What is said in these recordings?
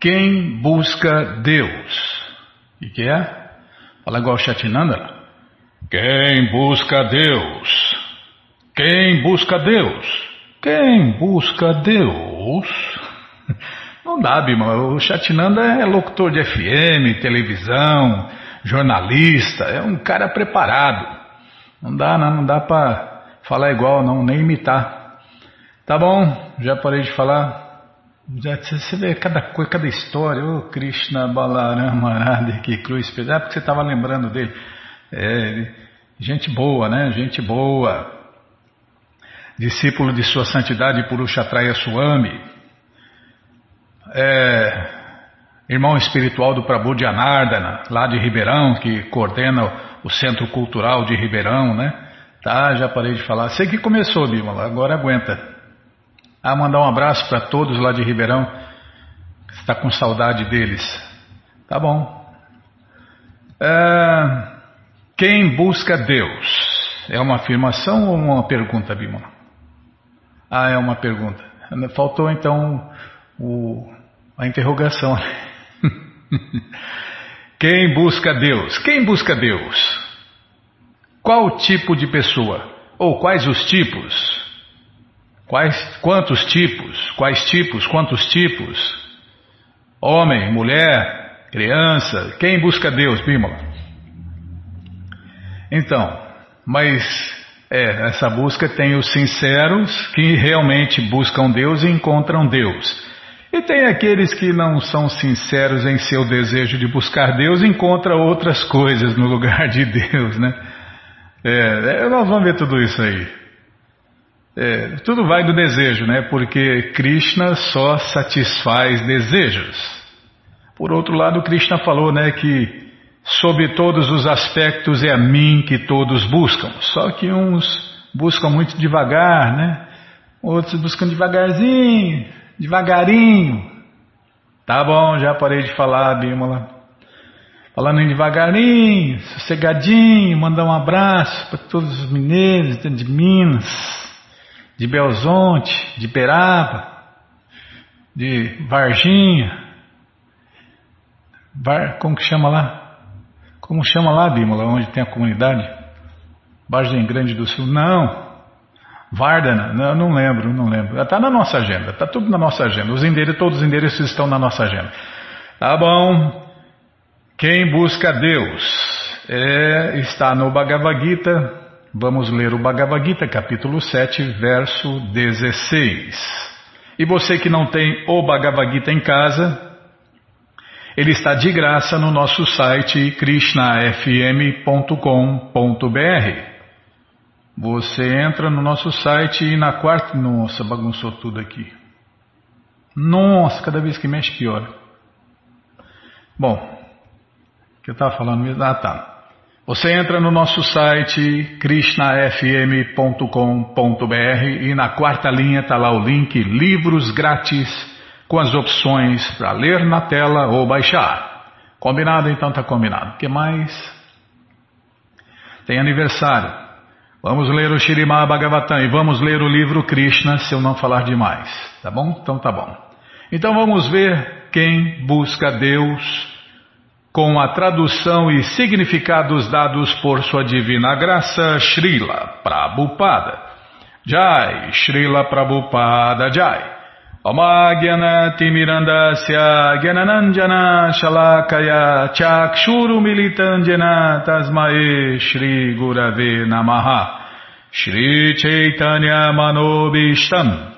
Quem busca Deus? O que é? Fala igual Chatinanda. Quem busca Deus? Quem busca Deus? Quem busca Deus? Não dá, Bima. O Chatinanda é locutor de FM, televisão, jornalista, é um cara preparado. Não dá, não, não dá para falar igual, não, nem imitar. Tá bom, já parei de falar. Você vê cada coisa, cada história. Ô oh, Krishna Balarama Arada, que cruz pesada. Ah, porque você estava lembrando dele. É, gente boa, né? Gente boa. Discípulo de Sua Santidade Purushatraya Swami é, irmão espiritual do Prabhu de Anardana, lá de Ribeirão, que coordena o Centro Cultural de Ribeirão, né? Tá, já parei de falar. Sei que começou, Bímola, agora aguenta. Ah, mandar um abraço para todos lá de Ribeirão, está com saudade deles. Tá bom. É, quem busca Deus? É uma afirmação ou uma pergunta, Bímola? Ah, é uma pergunta. Faltou então o, a interrogação. Quem busca Deus? Quem busca Deus? Qual tipo de pessoa? Ou quais os tipos? Quais, quantos tipos? Quais tipos? Quantos tipos? Homem, mulher, criança? Quem busca Deus, Bímola? Então, mas é, essa busca tem os sinceros que realmente buscam Deus e encontram Deus. E tem aqueles que não são sinceros em seu desejo de buscar Deus e encontra outras coisas no lugar de Deus, né? É, é, nós vamos ver tudo isso aí. É, tudo vai do desejo, né? Porque Krishna só satisfaz desejos. Por outro lado, Krishna falou, né, que sob todos os aspectos é a mim que todos buscam. Só que uns buscam muito devagar, né? Outros buscam devagarzinho, devagarinho. Tá bom, já parei de falar, Bímola. Falando em devagarinho, sossegadinho, mandar um abraço para todos os mineiros de Minas, de Belzonte, de Beraba, de Varginha. Var, como que chama lá? Como chama lá, Bímola, onde tem a comunidade? Vargem Grande do Sul? Não. Vardana, não, não lembro, não lembro. Está na nossa agenda, está tudo na nossa agenda. Os endereços, todos os endereços estão na nossa agenda. Tá bom. Quem busca Deus é, está no Bhagavad Gita. Vamos ler o Bhagavad Gita, capítulo 7, verso 16. E você que não tem o Bhagavad Gita em casa, ele está de graça no nosso site krishnafm.com.br. Você entra no nosso site e na quarta. Nossa, bagunçou tudo aqui. Nossa, cada vez que mexe pior. Bom, o que eu estava falando mesmo? Ah, tá. Você entra no nosso site krishnafm.com.br e na quarta linha está lá o link Livros Grátis com as opções para ler na tela ou baixar. Combinado? Então tá combinado. O que mais? Tem aniversário. Vamos ler o Shirimá Bhagavatam e vamos ler o livro Krishna se eu não falar demais. Tá bom? Então tá bom. Então vamos ver quem busca Deus com a tradução e significados dados por sua divina graça, Srila Prabhupada. Jai, Srila Prabhupada Jai. Omagyanatimirandasya Gyanananjana Shalakaya Chakshuru Militanjana Tasmae Shri Gurave Namaha Shri Chaitanya Manobishtam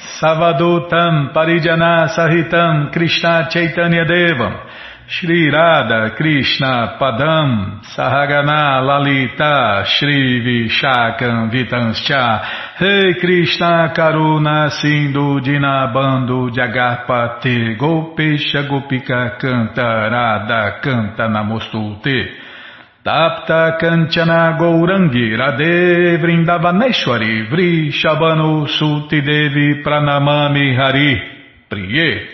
Savadutam Parijana Sahitam Krishna Chaitanya Devam. Shri Radha Krishna Padam Sahagana Lalita Shri Vishakam Vitanscha. Rei Krishna Karuna Sindhu Dinabando Jagarpate Gopesha Gopika Canta Radha Canta Namostute Tapta Kanchana Gourangi Radhe Vrindavaneshwari Vrishabhanu Suti Devi Pranamami Hari. Priye.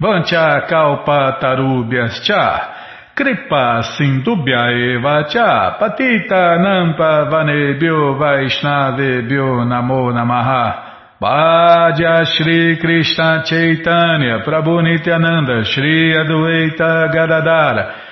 Vancha Kalpa Tarubhyascha Kripa Sindubhya Eva Cha Patita Nampa Vanebhyo Vaishnavebhyo Namo Namaha. Bhaja Shri Krishna Chaitanya Prabhu Nityananda Shri Adueita Gadadara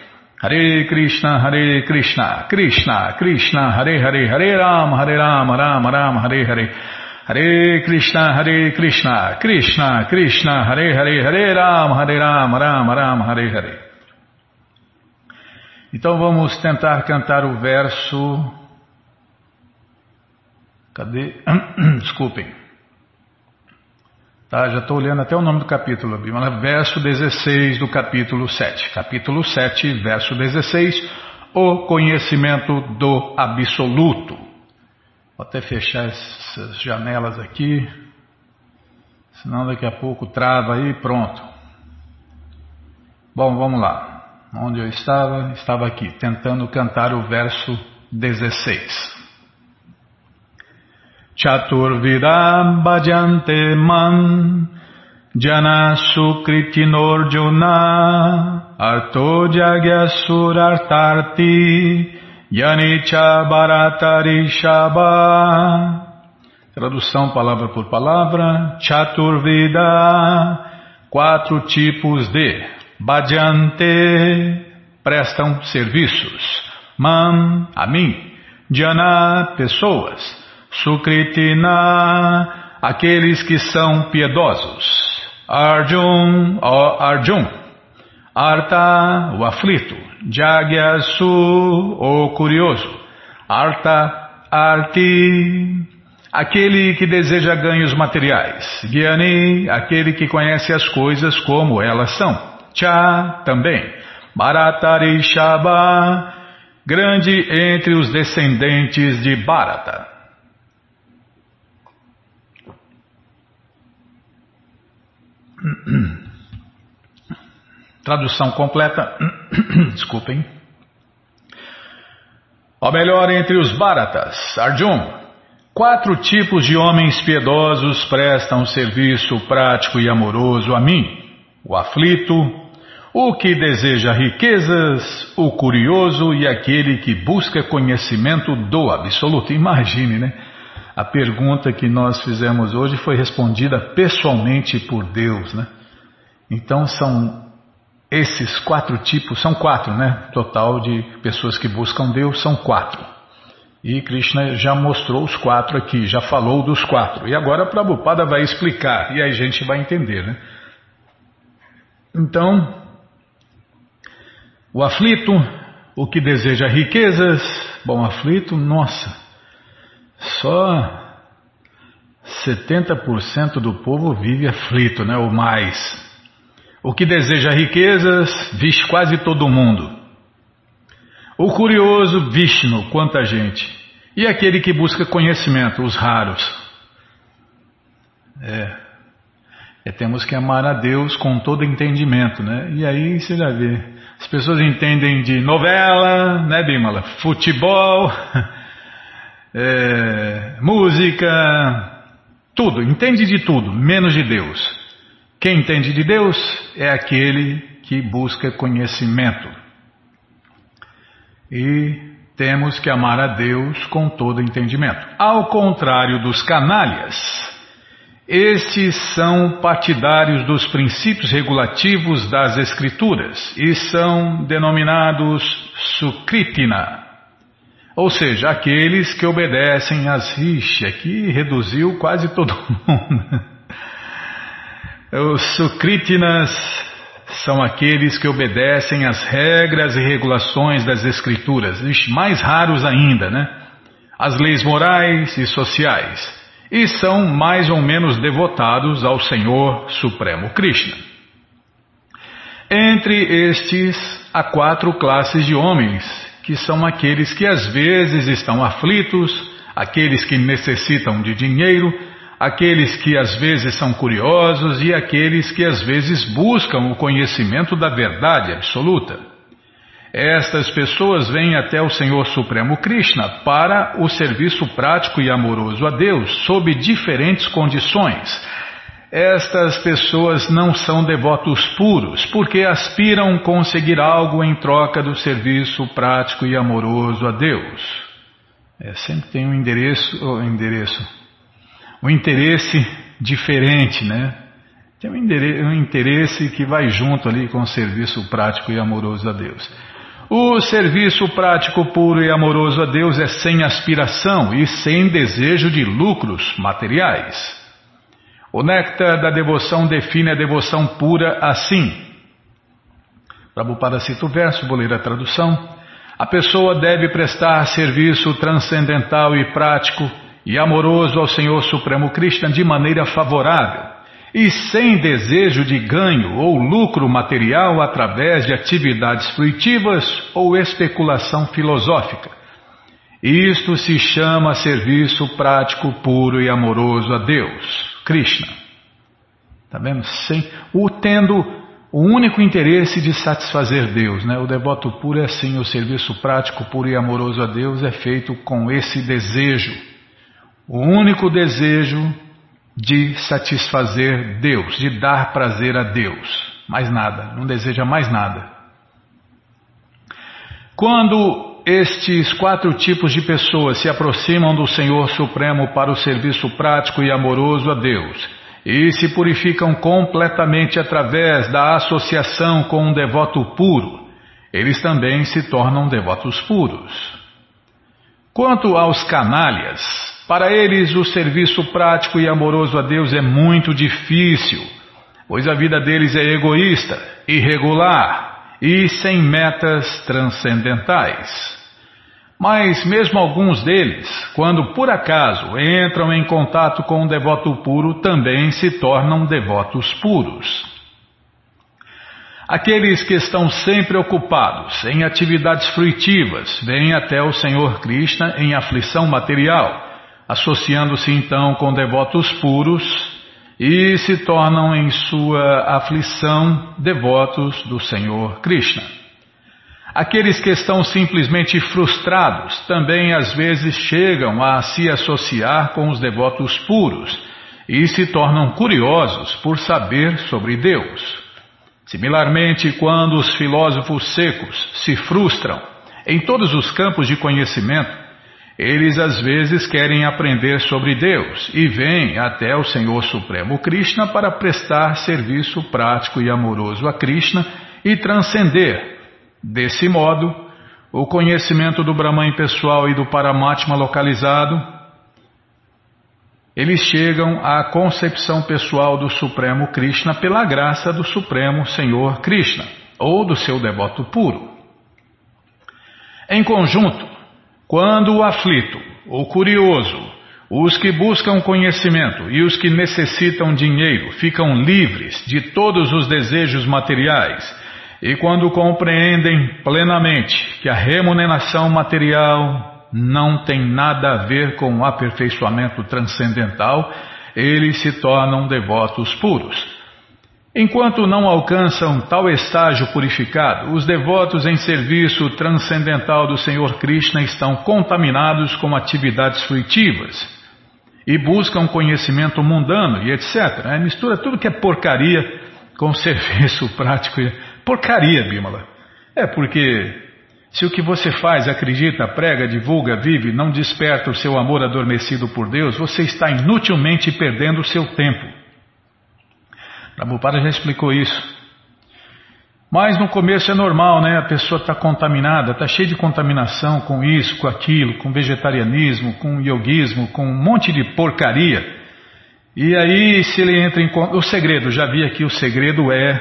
Hare Krishna, Hare Krishna, Krishna, Krishna, Hare Hare, Hare Ram, Hare Ram, Ram Ram, Hare Hare. Hare Krishna, Hare Krishna, Krishna, Krishna, Hare Hare, Hare Ram, Hare Ram, Ram Ram, Hare Hare. Então vamos tentar cantar o verso. Cadê? Desculpem. Tá, já estou olhando até o nome do capítulo, Bimala, verso 16 do capítulo 7. Capítulo 7, verso 16, o conhecimento do absoluto. Vou até fechar essas janelas aqui, senão daqui a pouco trava aí, pronto. Bom, vamos lá. Onde eu estava? Estava aqui, tentando cantar o verso 16. Chaturvidam bhajante man jana sukritinorjuna arto surartarti yanicha baratari shaba Tradução palavra por palavra Chaturvida Quatro tipos de Bhajante Prestam serviços. Man, a mim Jana, pessoas Sukritina, aqueles que são piedosos. Arjun, ó Arjun. Arta, o aflito. Jagyasu, o curioso. Arta, Arti, aquele que deseja ganhos materiais. Gyani, aquele que conhece as coisas como elas são. Cha, também. Bharatari Shaba, grande entre os descendentes de Bharata. Tradução completa. Desculpem. O melhor entre os Bharatas, Arjun. Quatro tipos de homens piedosos prestam serviço prático e amoroso a mim: o aflito, o que deseja riquezas, o curioso e aquele que busca conhecimento do absoluto. Imagine, né? A pergunta que nós fizemos hoje foi respondida pessoalmente por Deus, né? Então são esses quatro tipos, são quatro, né? Total de pessoas que buscam Deus são quatro. E Krishna já mostrou os quatro aqui, já falou dos quatro. E agora Prabhupada vai explicar e aí a gente vai entender, né? Então, o aflito, o que deseja riquezas, bom, aflito, nossa, só 70% do povo vive aflito, né? ou mais. O que deseja riquezas, vixe quase todo mundo. O curioso, Vishnu, quanta gente. E aquele que busca conhecimento, os raros. É. é. Temos que amar a Deus com todo entendimento, né? E aí você já vê. As pessoas entendem de novela, né, Bimala? Futebol. é, música, tudo, entende de tudo, menos de Deus. Quem entende de Deus é aquele que busca conhecimento. E temos que amar a Deus com todo entendimento. Ao contrário dos canalhas, estes são partidários dos princípios regulativos das Escrituras e são denominados Sukritina. Ou seja, aqueles que obedecem às rixas, que reduziu quase todo mundo. Os Sukritinas são aqueles que obedecem às regras e regulações das Escrituras, mais raros ainda, né? As leis morais e sociais. e são mais ou menos devotados ao Senhor Supremo Krishna. Entre estes, há quatro classes de homens, que são aqueles que às vezes estão aflitos, aqueles que necessitam de dinheiro, aqueles que às vezes são curiosos e aqueles que às vezes buscam o conhecimento da verdade absoluta. Estas pessoas vêm até o Senhor Supremo Krishna para o serviço prático e amoroso a Deus, sob diferentes condições. Estas pessoas não são devotos puros, porque aspiram conseguir algo em troca do serviço prático e amoroso a Deus. É, sempre tem um endereço, oh, endereço, um interesse diferente, né? Tem um um interesse que vai junto ali com o serviço prático e amoroso a Deus. O serviço prático puro e amoroso a Deus é sem aspiração e sem desejo de lucros materiais. O néctar da devoção define a devoção pura assim. Prabhupada cita o verso, vou ler a tradução. A pessoa deve prestar serviço transcendental e prático e amoroso ao Senhor Supremo Krishna de maneira favorável e sem desejo de ganho ou lucro material através de atividades fruitivas ou especulação filosófica. Isto se chama serviço prático puro e amoroso a Deus, Krishna. Está vendo? Sem, o tendo o único interesse de satisfazer Deus, né? O devoto puro é assim, o serviço prático puro e amoroso a Deus é feito com esse desejo. O único desejo de satisfazer Deus, de dar prazer a Deus. Mais nada, não deseja mais nada. Quando estes quatro tipos de pessoas se aproximam do Senhor Supremo para o serviço prático e amoroso a Deus e se purificam completamente através da associação com um devoto puro, eles também se tornam devotos puros. Quanto aos canalhas, para eles, o serviço prático e amoroso a Deus é muito difícil, pois a vida deles é egoísta, irregular e sem metas transcendentais. Mas mesmo alguns deles, quando por acaso entram em contato com um devoto puro, também se tornam devotos puros. Aqueles que estão sempre ocupados em atividades fruitivas vêm até o Senhor Krishna em aflição material associando-se então com devotos puros e se tornam em sua aflição devotos do Senhor Krishna. Aqueles que estão simplesmente frustrados também às vezes chegam a se associar com os devotos puros e se tornam curiosos por saber sobre Deus. Similarmente, quando os filósofos secos se frustram em todos os campos de conhecimento, eles às vezes querem aprender sobre Deus e vêm até o Senhor Supremo Krishna para prestar serviço prático e amoroso a Krishna e transcender, desse modo, o conhecimento do Brahman pessoal e do Paramatma localizado. Eles chegam à concepção pessoal do Supremo Krishna pela graça do Supremo Senhor Krishna, ou do seu devoto puro. Em conjunto, quando o aflito, o curioso, os que buscam conhecimento e os que necessitam dinheiro ficam livres de todos os desejos materiais, e quando compreendem plenamente que a remuneração material não tem nada a ver com o aperfeiçoamento transcendental, eles se tornam devotos puros. Enquanto não alcançam tal estágio purificado, os devotos em serviço transcendental do Senhor Krishna estão contaminados com atividades fruitivas e buscam conhecimento mundano e etc. É, mistura tudo que é porcaria com serviço prático. Porcaria, Bimala. É porque se o que você faz, acredita, prega, divulga, vive, não desperta o seu amor adormecido por Deus, você está inutilmente perdendo o seu tempo. Prabhupada já explicou isso. Mas no começo é normal, né? A pessoa está contaminada, está cheia de contaminação com isso, com aquilo, com vegetarianismo, com yoguismo, com um monte de porcaria. E aí, se ele entra em. O segredo, já vi aqui, o segredo é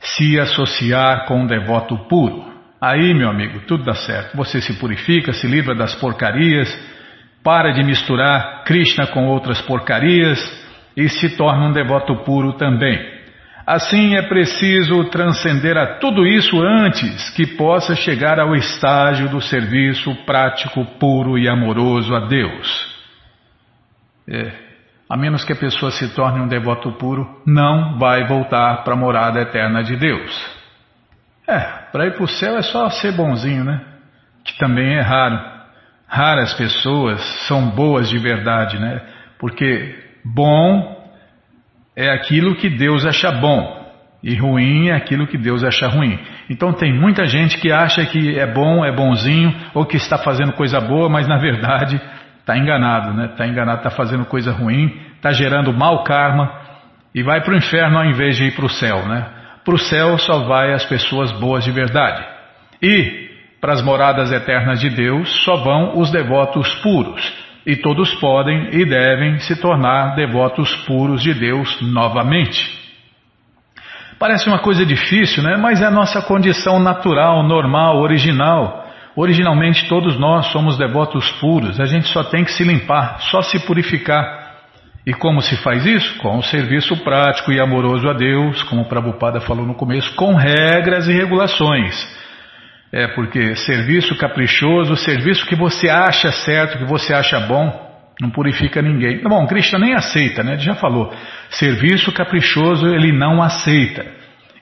se associar com um devoto puro. Aí, meu amigo, tudo dá certo. Você se purifica, se livra das porcarias para de misturar Krishna com outras porcarias e se torna um devoto puro também. Assim é preciso transcender a tudo isso antes que possa chegar ao estágio do serviço prático, puro e amoroso a Deus. É, a menos que a pessoa se torne um devoto puro, não vai voltar para a morada eterna de Deus. É, para ir para o céu é só ser bonzinho, né? Que também é raro. Raras pessoas são boas de verdade, né? Porque bom é aquilo que Deus acha bom e ruim é aquilo que Deus acha ruim. Então tem muita gente que acha que é bom, é bonzinho ou que está fazendo coisa boa, mas na verdade está enganado, né? Está enganado, está fazendo coisa ruim, está gerando mau karma e vai para o inferno ao invés de ir para o céu, né? Para o céu só vai as pessoas boas de verdade. E para as moradas eternas de Deus só vão os devotos puros. E todos podem e devem se tornar devotos puros de Deus novamente. Parece uma coisa difícil, né? Mas é a nossa condição natural, normal, original. Originalmente todos nós somos devotos puros, a gente só tem que se limpar, só se purificar. E como se faz isso? Com o serviço prático e amoroso a Deus, como o Prabhupada falou no começo, com regras e regulações. É porque serviço caprichoso, serviço que você acha certo, que você acha bom, não purifica ninguém. Bom, Krishna nem aceita, né? Ele já falou. Serviço caprichoso ele não aceita.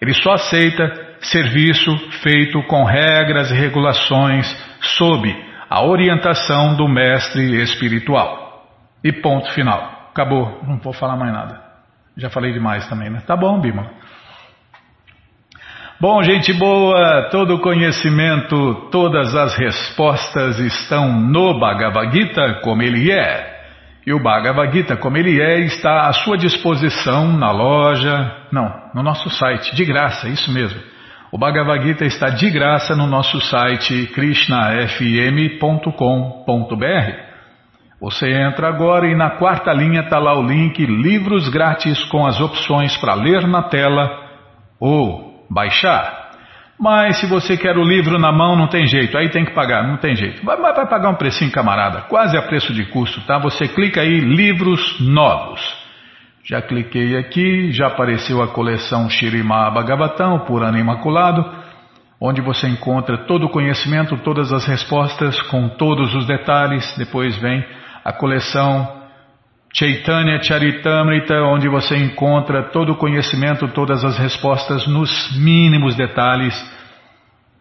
Ele só aceita serviço feito com regras e regulações sob a orientação do mestre espiritual. E ponto final. Acabou, não vou falar mais nada. Já falei demais também, né? Tá bom, Bima. Bom, gente boa, todo conhecimento, todas as respostas estão no Bhagavad Gita como ele é. E o Bhagavad Gita como ele é está à sua disposição na loja, não, no nosso site, de graça, isso mesmo. O Bhagavad Gita está de graça no nosso site krishnafm.com.br. Você entra agora e na quarta linha está lá o link Livros Grátis com as opções para ler na tela ou baixar. Mas se você quer o livro na mão, não tem jeito, aí tem que pagar, não tem jeito. Vai, vai pagar um precinho, camarada, quase a preço de custo, tá? Você clica aí, livros novos. Já cliquei aqui, já apareceu a coleção Shirimá Bhagavatam, por ano imaculado, onde você encontra todo o conhecimento, todas as respostas, com todos os detalhes. Depois vem a coleção Chaitanya Charitamrita, onde você encontra todo o conhecimento, todas as respostas nos mínimos detalhes.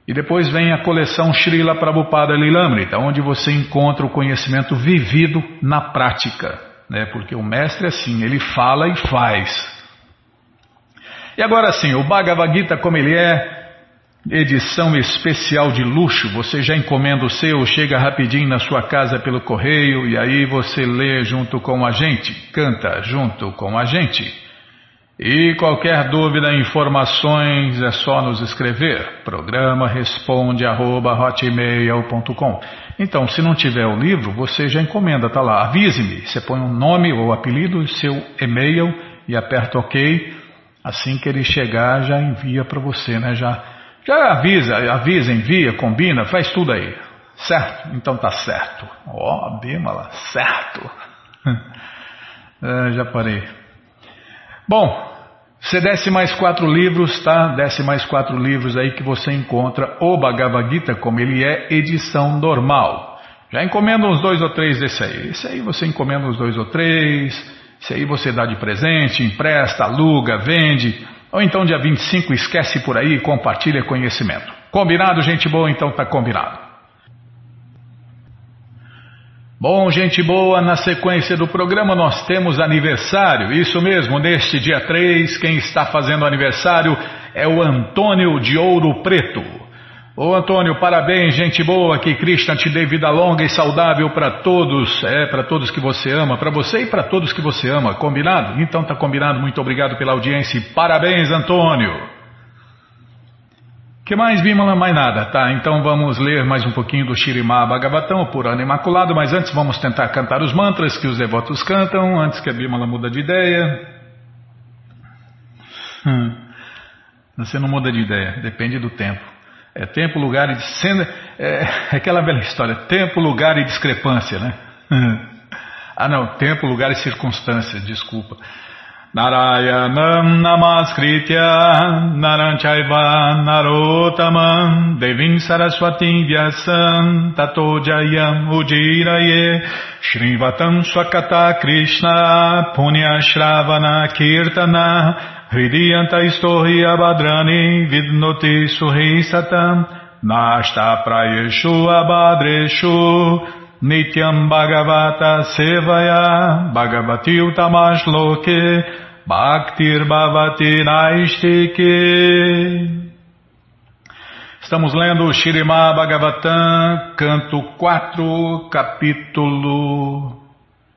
E depois vem a coleção Srila Prabhupada Lilamrita, onde você encontra o conhecimento vivido na prática. Né? Porque o mestre é assim, ele fala e faz. E agora sim, o Bhagavad Gita como ele é, edição especial de luxo. Você já encomenda o seu, chega rapidinho na sua casa pelo correio e aí você lê junto com a gente, canta junto com a gente. E qualquer dúvida, informações é só nos escrever. Programa responde arroba. Então, se não tiver o livro, você já encomenda, tá lá. Avise-me. Você põe um nome ou apelido, seu e-mail e aperta OK. Assim que ele chegar, já envia para você, né? Já já avisa, avisa, envia, combina, faz tudo aí. Certo? Então tá certo. Ó, oh, Bímala, certo. é, já parei. Bom, você desce mais quatro livros, tá? Desce mais quatro livros aí que você encontra o Bhagavad Gita como ele é, edição normal. Já encomenda uns dois ou três desse aí. Esse aí você encomenda uns dois ou três. Esse aí você dá de presente, empresta, aluga, vende. Ou então dia 25 esquece por aí e compartilha conhecimento. Combinado, gente boa? Então tá combinado. Bom, gente boa, na sequência do programa nós temos aniversário. Isso mesmo, neste dia 3, quem está fazendo aniversário é o Antônio de Ouro Preto. Ô Antônio, parabéns, gente boa, que Krishna te dê vida longa e saudável para todos, é, para todos que você ama, para você e para todos que você ama, combinado? Então tá combinado, muito obrigado pela audiência e parabéns, Antônio! que mais, Bimala? Mais nada, tá? Então vamos ler mais um pouquinho do Shirimá Bhagavatam, por ano imaculado, mas antes vamos tentar cantar os mantras que os devotos cantam, antes que a Bimala muda de ideia. Hum. Você não muda de ideia, depende do tempo. É tempo, lugar e sendo, é, aquela bela história, tempo, lugar e discrepância, né? ah não, tempo, lugar e circunstância, desculpa. Narayanam Namaskritya Naranchaiva Narotamam Devim Saraswati Vyasam Tato Jayam Ujiraye Shrivatam Swakata Krishna Punya Shravana Kirtana Hridiyanta Istohi Abhadrani Vidnoti Suhi Satam. Nashta Prayeshu Abhadreshu Nityam Bhagavata Sevaya. Bhagavati Utamashloke Bhaktir Bhavati Naistike. Estamos lendo Shirimá Bhagavatam, canto 4, capítulo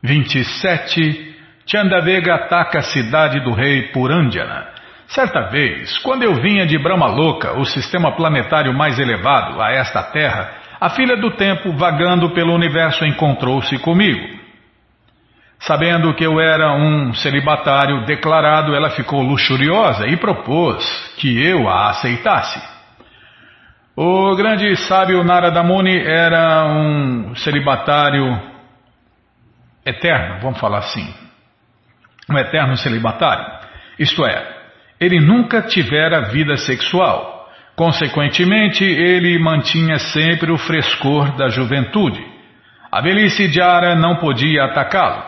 27. Chandavega ataca a cidade do rei Purandjana. Certa vez, quando eu vinha de Brahmaloka, o sistema planetário mais elevado a esta terra, a filha do tempo, vagando pelo universo, encontrou-se comigo. Sabendo que eu era um celibatário declarado, ela ficou luxuriosa e propôs que eu a aceitasse. O grande sábio Narada Muni era um celibatário eterno, vamos falar assim. Um eterno celibatário. Isto é, ele nunca tivera vida sexual Consequentemente, ele mantinha sempre o frescor da juventude. A velhice de Ara não podia atacá-lo.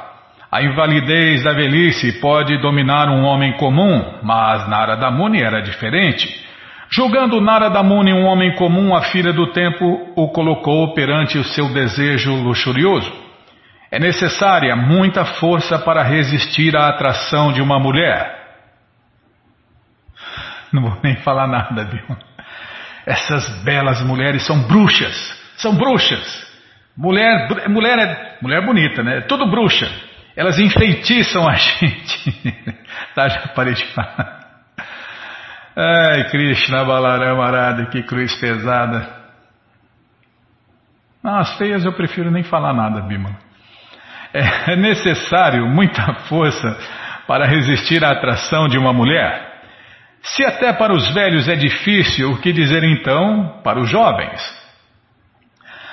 A invalidez da velhice pode dominar um homem comum, mas Narada Muni era diferente. Julgando Narada Muni um homem comum, a filha do tempo o colocou perante o seu desejo luxurioso. É necessária muita força para resistir à atração de uma mulher. Não vou nem falar nada, viu? Essas belas mulheres são bruxas, são bruxas. Mulher, mulher é mulher bonita, né? Tudo bruxa. Elas enfeitiçam a gente. tá, já parei de falar. Ai, Krishna Balarama Arada, que cruz pesada. Não, as feias eu prefiro nem falar nada, Bima. É necessário muita força para resistir à atração de uma mulher. Se até para os velhos é difícil, o que dizer então para os jovens?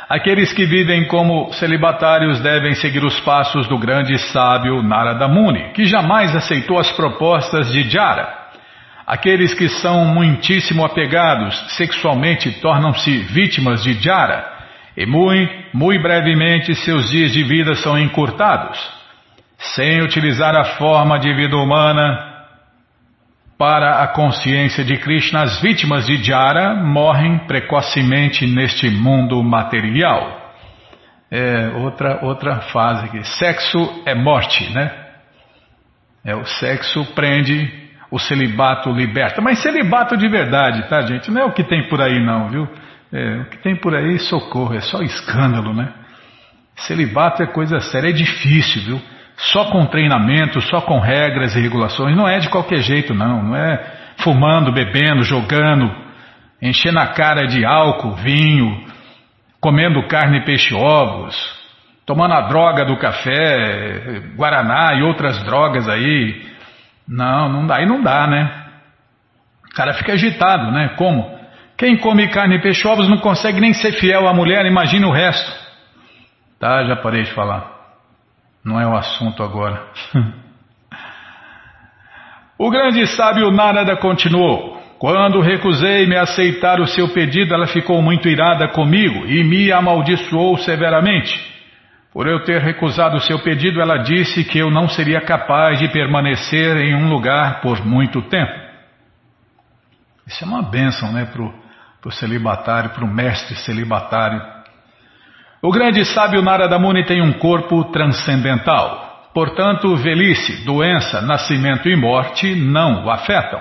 Aqueles que vivem como celibatários devem seguir os passos do grande sábio Narada Muni, que jamais aceitou as propostas de Jara. Aqueles que são muitíssimo apegados sexualmente tornam-se vítimas de Jara, e muito, muito brevemente seus dias de vida são encurtados. Sem utilizar a forma de vida humana, para a consciência de Krishna, as vítimas de Jara morrem precocemente neste mundo material. É outra, outra fase aqui. Sexo é morte, né? É, o sexo prende, o celibato liberta. Mas celibato de verdade, tá, gente? Não é o que tem por aí, não, viu? É, o que tem por aí, socorro, é só escândalo, né? Celibato é coisa séria, é difícil, viu? só com treinamento, só com regras e regulações. Não é de qualquer jeito, não. Não é fumando, bebendo, jogando, enchendo a cara de álcool, vinho, comendo carne, peixe, ovos, tomando a droga do café, guaraná e outras drogas aí. Não, não dá. Aí não dá, né? O cara fica agitado, né? Como? Quem come carne, peixe, ovos não consegue nem ser fiel à mulher, imagina o resto. Tá, já parei de falar. Não é o assunto agora. o grande sábio Narada continuou. Quando recusei-me a aceitar o seu pedido, ela ficou muito irada comigo e me amaldiçoou severamente. Por eu ter recusado o seu pedido, ela disse que eu não seria capaz de permanecer em um lugar por muito tempo. Isso é uma bênção, né, para o celibatário, para o mestre celibatário. O grande sábio Narada Muni tem um corpo transcendental. Portanto, velhice, doença, nascimento e morte não o afetam.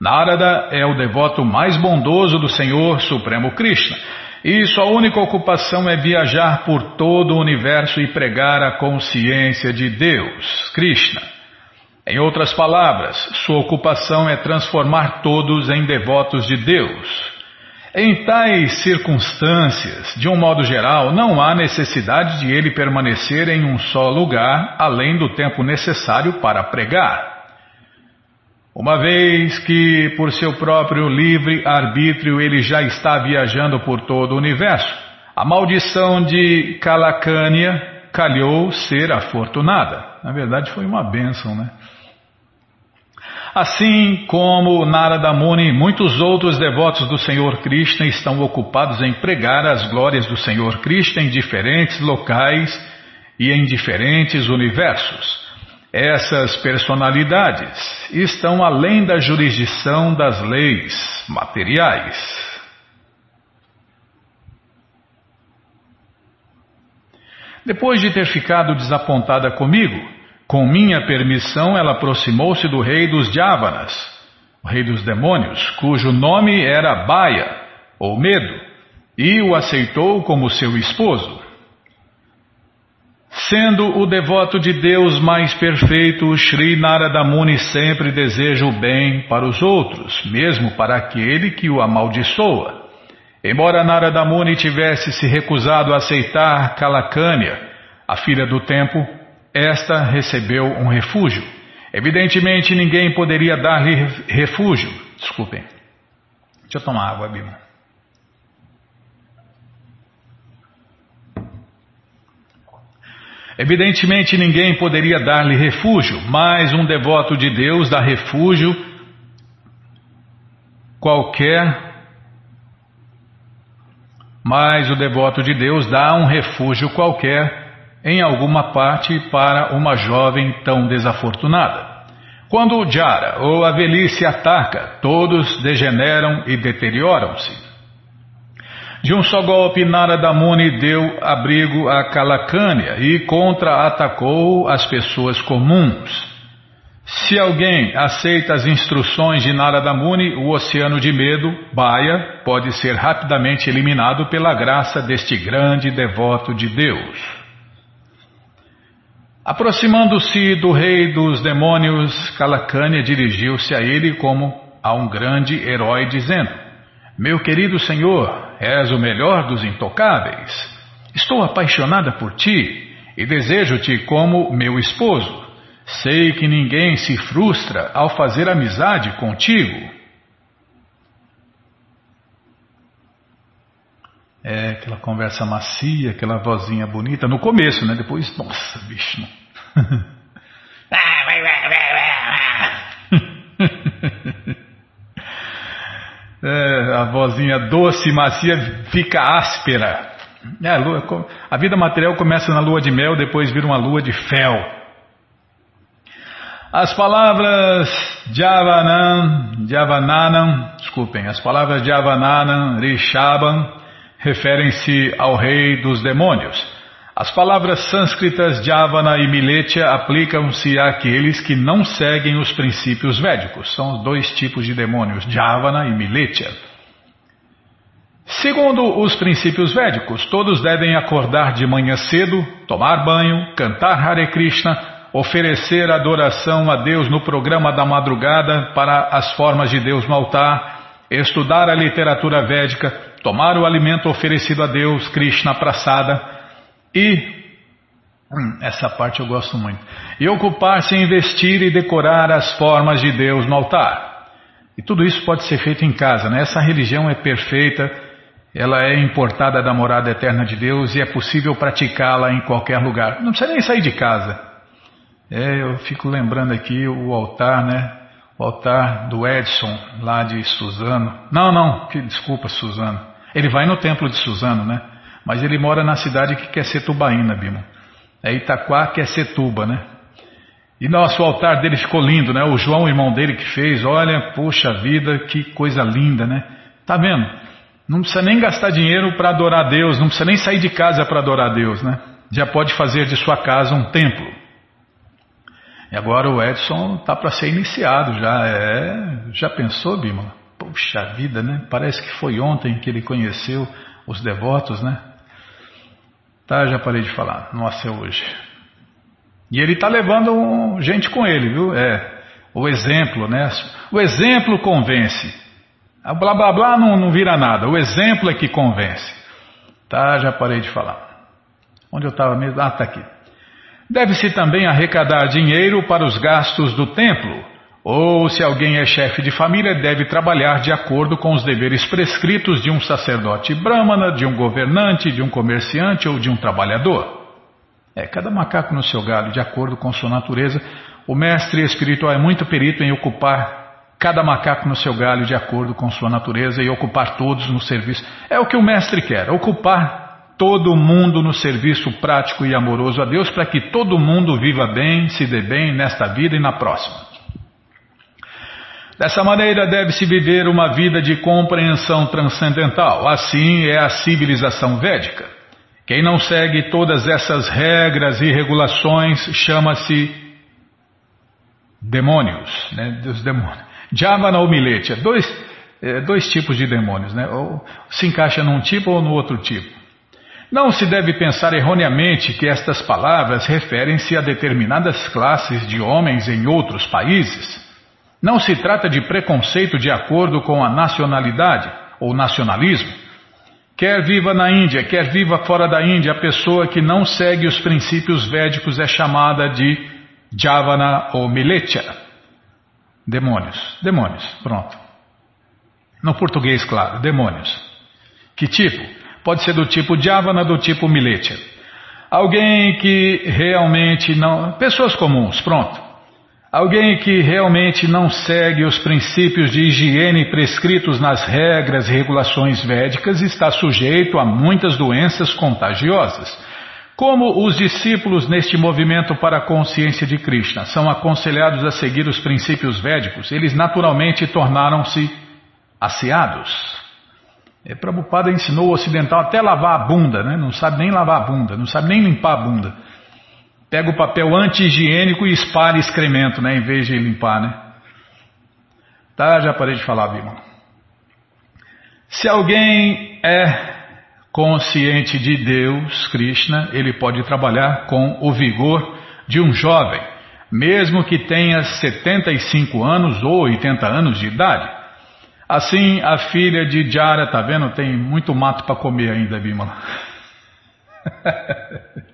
Narada é o devoto mais bondoso do Senhor Supremo Krishna, e sua única ocupação é viajar por todo o universo e pregar a consciência de Deus, Krishna. Em outras palavras, sua ocupação é transformar todos em devotos de Deus, em tais circunstâncias, de um modo geral, não há necessidade de ele permanecer em um só lugar além do tempo necessário para pregar. Uma vez que, por seu próprio livre arbítrio, ele já está viajando por todo o universo, a maldição de Kalakânia calhou ser afortunada. Na verdade, foi uma bênção, né? Assim como Narada Muni, muitos outros devotos do Senhor Krishna estão ocupados em pregar as glórias do Senhor Krishna em diferentes locais e em diferentes universos. Essas personalidades estão além da jurisdição das leis materiais. Depois de ter ficado desapontada comigo, com minha permissão ela aproximou-se do rei dos Javanas, o rei dos demônios, cujo nome era Baia, ou Medo, e o aceitou como seu esposo. Sendo o devoto de Deus mais perfeito, Sri Narada Muni sempre deseja o bem para os outros, mesmo para aquele que o amaldiçoa. Embora Narada Muni tivesse se recusado a aceitar Kalakanya, a filha do tempo, esta recebeu um refúgio. Evidentemente ninguém poderia dar-lhe refúgio. Desculpem. Deixa eu tomar água, Bima. Evidentemente ninguém poderia dar-lhe refúgio, mas um devoto de Deus dá refúgio qualquer. Mas o devoto de Deus dá um refúgio qualquer em alguma parte para uma jovem tão desafortunada. Quando o Jara ou a velhice ataca, todos degeneram e deterioram-se. De um só golpe, Narada Muni deu abrigo a Kalakânia e contra-atacou as pessoas comuns. Se alguém aceita as instruções de Narada Muni, o oceano de medo, Baia, pode ser rapidamente eliminado pela graça deste grande devoto de Deus. Aproximando-se do rei dos demônios, Kalakânia dirigiu-se a ele como a um grande herói, dizendo: Meu querido senhor, És o melhor dos intocáveis. Estou apaixonada por ti e desejo-te como meu esposo. Sei que ninguém se frustra ao fazer amizade contigo. É aquela conversa macia, aquela vozinha bonita, no começo, né? Depois, nossa, bicho. É, a vozinha doce e macia fica áspera. É, a, lua, a, vida material começa na lua de mel, depois vira uma lua de fel. As palavras Javanan, Javananam, desculpem, as palavras Javananam, Rishabam referem-se ao rei dos demônios. As palavras sânscritas Javana e Miletia aplicam-se àqueles que não seguem os princípios védicos. São os dois tipos de demônios, Javana e Miletia. Segundo os princípios védicos, todos devem acordar de manhã cedo, tomar banho, cantar Hare Krishna, oferecer adoração a Deus no programa da madrugada para as formas de Deus no altar, estudar a literatura védica, tomar o alimento oferecido a Deus, Krishna Prasada, e, hum, essa parte eu gosto muito, e ocupar-se em investir e decorar as formas de Deus no altar. E tudo isso pode ser feito em casa, né? Essa religião é perfeita, ela é importada da morada eterna de Deus e é possível praticá-la em qualquer lugar. Não precisa nem sair de casa. É, eu fico lembrando aqui o altar, né? O altar do Edson, lá de Suzano. Não, não, que, desculpa, Suzano. Ele vai no templo de Suzano, né? Mas ele mora na cidade que quer ser tubaína, Bima. É Itaquá, quer ser tuba, né? E nosso altar dele ficou lindo, né? O João, irmão dele, que fez. Olha, poxa vida, que coisa linda, né? Tá vendo? Não precisa nem gastar dinheiro para adorar Deus, não precisa nem sair de casa para adorar Deus, né? Já pode fazer de sua casa um templo. E agora o Edson tá para ser iniciado já. É, já pensou, Bima? Puxa vida, né? Parece que foi ontem que ele conheceu os devotos, né? Tá, já parei de falar. Nossa, é hoje. E ele está levando gente com ele, viu? É. O exemplo, né? O exemplo convence. A blá blá blá não, não vira nada. O exemplo é que convence. Tá, já parei de falar. Onde eu estava mesmo? Ah, está aqui. Deve-se também arrecadar dinheiro para os gastos do templo ou, se alguém é chefe de família, deve trabalhar de acordo com os deveres prescritos de um sacerdote brahmana, de um governante, de um comerciante ou de um trabalhador. É, cada macaco no seu galho, de acordo com sua natureza. O mestre espiritual é muito perito em ocupar cada macaco no seu galho, de acordo com sua natureza, e ocupar todos no serviço. É o que o mestre quer, ocupar todo mundo no serviço prático e amoroso a Deus, para que todo mundo viva bem, se dê bem nesta vida e na próxima. Dessa maneira deve-se viver uma vida de compreensão transcendental. Assim é a civilização védica. Quem não segue todas essas regras e regulações chama-se demônios, né? Dos demônios. Javana ou Miletia, dois, é, dois tipos de demônios, né? Ou se encaixa num tipo ou no outro tipo. Não se deve pensar erroneamente que estas palavras referem-se a determinadas classes de homens em outros países. Não se trata de preconceito de acordo com a nacionalidade ou nacionalismo. Quer viva na Índia, quer viva fora da Índia, a pessoa que não segue os princípios védicos é chamada de Javana ou Miletia. Demônios, demônios, pronto. No português, claro, demônios. Que tipo? Pode ser do tipo Javana, do tipo Miletia. Alguém que realmente não. Pessoas comuns, pronto. Alguém que realmente não segue os princípios de higiene prescritos nas regras e regulações védicas está sujeito a muitas doenças contagiosas. Como os discípulos neste movimento para a consciência de Krishna são aconselhados a seguir os princípios védicos, eles naturalmente tornaram-se asseados. E Prabhupada ensinou o ocidental até lavar a bunda, né? não sabe nem lavar a bunda, não sabe nem limpar a bunda. Pega o papel anti-higiênico e espalha excremento, né, em vez de limpar, né? Tá, já parei de falar, Bima. Se alguém é consciente de Deus, Krishna, ele pode trabalhar com o vigor de um jovem, mesmo que tenha 75 anos ou 80 anos de idade. Assim, a filha de Jara, tá vendo? Tem muito mato para comer ainda, Bimala.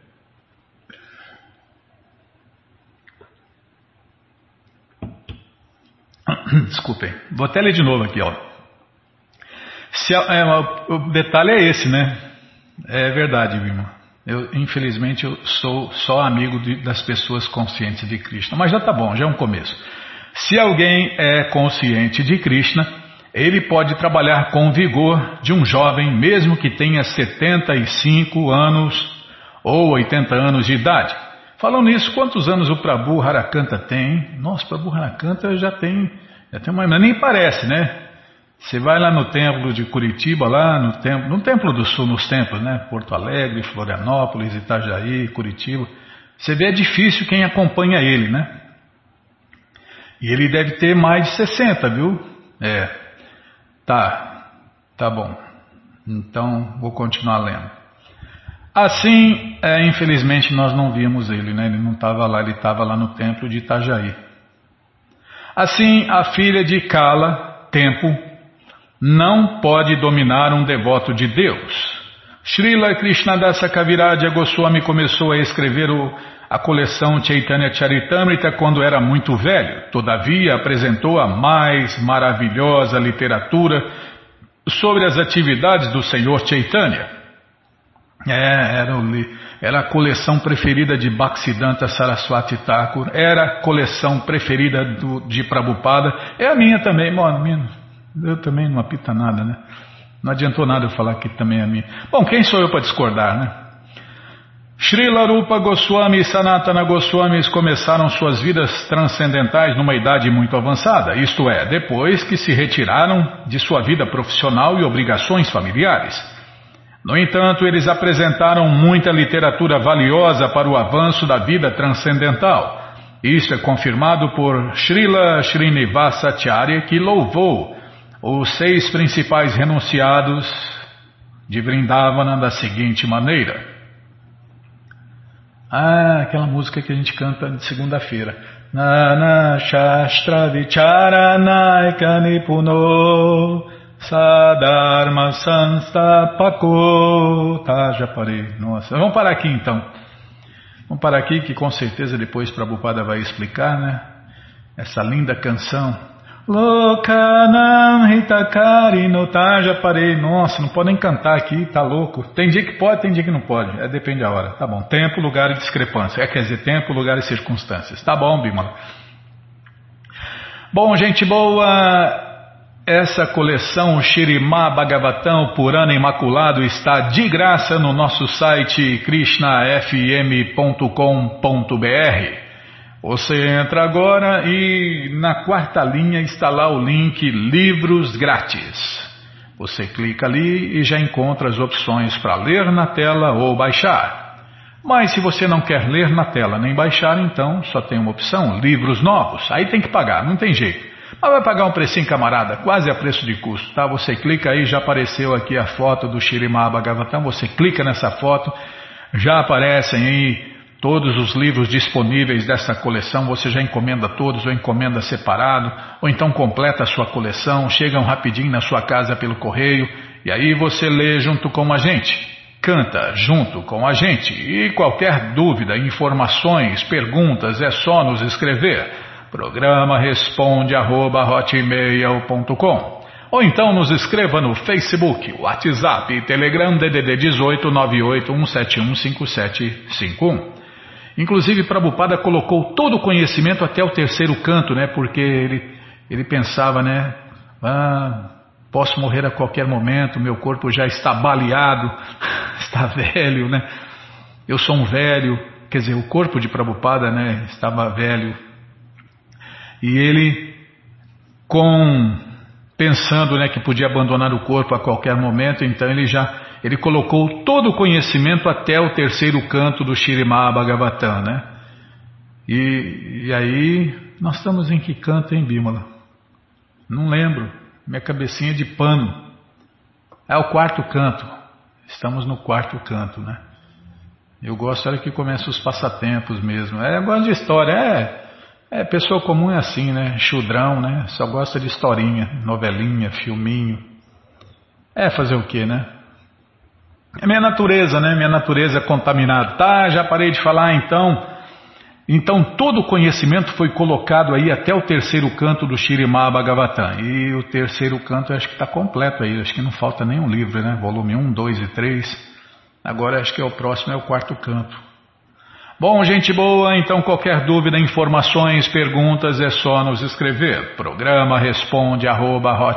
Desculpem. Vou até ler de novo aqui, ó. Se, é, o detalhe é esse, né? É verdade, irmão. Eu, infelizmente, eu sou só amigo de, das pessoas conscientes de Krishna. Mas já tá bom, já é um começo. Se alguém é consciente de Krishna, ele pode trabalhar com vigor de um jovem, mesmo que tenha 75 anos ou 80 anos de idade. Falando nisso, quantos anos o Prabhu Harakanta tem? Nossa, o Prabhu Harakanta já tem já tem uma, nem parece, né? Você vai lá no templo de Curitiba, lá no templo, no templo do sul, nos templos, né? Porto Alegre, Florianópolis, Itajaí, Curitiba. Você vê é difícil quem acompanha ele, né? E ele deve ter mais de 60, viu? É. Tá, tá bom. Então vou continuar lendo. Assim, é, infelizmente nós não vimos ele, né? Ele não estava lá, ele estava lá no templo de Itajaí. Assim, a filha de Kala, Tempo, não pode dominar um devoto de Deus. Srila Krishnadasa Kaviraja Goswami começou a escrever o, a coleção Chaitanya Charitamrita quando era muito velho. Todavia, apresentou a mais maravilhosa literatura sobre as atividades do Senhor Chaitanya. É, era o, era a coleção preferida de Bhaktisiddhanta Saraswati Thakur, era a coleção preferida do, de Prabhupada, é a minha também, mano, minha, eu também não apita nada, né? Não adiantou nada eu falar que também é a minha. Bom, quem sou eu para discordar, né? Srila Rupa Goswami e Sanatana Goswami começaram suas vidas transcendentais numa idade muito avançada, isto é, depois que se retiraram de sua vida profissional e obrigações familiares. No entanto, eles apresentaram muita literatura valiosa para o avanço da vida transcendental. Isso é confirmado por Srila Srinivasacharya, que louvou os seis principais renunciados de Vrindavana da seguinte maneira. Ah, aquela música que a gente canta de segunda-feira. Nana Shastra Vicharanaika Nipuno Sadharma Sanstapako. Já parei. Nossa, vamos parar aqui então. Vamos parar aqui que com certeza depois Prabhupada vai explicar, né? Essa linda canção. Lokanam Hitakari já parei. Nossa, não pode nem cantar aqui, tá louco. Tem dia que pode, tem dia que não pode. É, depende da hora. Tá bom. Tempo, lugar e discrepância. É, quer dizer, tempo, lugar e circunstâncias. Tá bom, Bimala. Bom, gente boa. Essa coleção Shirimá Bhagavatam Purana Imaculado está de graça no nosso site krishnafm.com.br. Você entra agora e na quarta linha está lá o link Livros Grátis. Você clica ali e já encontra as opções para ler na tela ou baixar. Mas se você não quer ler na tela nem baixar, então só tem uma opção: livros novos. Aí tem que pagar, não tem jeito. Mas vai pagar um precinho, camarada, quase a preço de custo, tá? Você clica aí, já apareceu aqui a foto do Shirimaba Gavatam, você clica nessa foto, já aparecem aí Todos os livros disponíveis dessa coleção você já encomenda todos ou encomenda separado, ou então completa a sua coleção, chegam rapidinho na sua casa pelo correio e aí você lê junto com a gente, canta junto com a gente. E qualquer dúvida, informações, perguntas é só nos escrever. Programa responde arroba, ou então nos escreva no Facebook, WhatsApp, Telegram DDD 18 98 171 5751. Inclusive, Prabhupada colocou todo o conhecimento até o terceiro canto, né? Porque ele, ele pensava, né? Ah, posso morrer a qualquer momento, meu corpo já está baleado, está velho, né? Eu sou um velho, quer dizer, o corpo de Prabhupada, né? Estava velho. E ele, com pensando, né, que podia abandonar o corpo a qualquer momento, então ele já ele colocou todo o conhecimento até o terceiro canto do Shirimá Bhagavatam, né? E, e aí, nós estamos em que canto, hein, Bímola? Não lembro. Minha cabecinha de pano. É o quarto canto. Estamos no quarto canto, né? Eu gosto, olha que começa os passatempos mesmo. É, eu gosto de história. É, é, pessoa comum é assim, né? Chudrão, né? Só gosta de historinha, novelinha, filminho. É fazer o quê, né? É minha natureza, né? Minha natureza é contaminada. Tá, já parei de falar então. Então todo o conhecimento foi colocado aí até o terceiro canto do Shirimá Bhagavatam. E o terceiro canto acho que está completo aí, acho que não falta nenhum livro, né? Volume 1, 2 e 3. Agora acho que é o próximo, é o quarto canto. Bom, gente boa, então qualquer dúvida, informações, perguntas é só nos escrever. Programa responde arroba,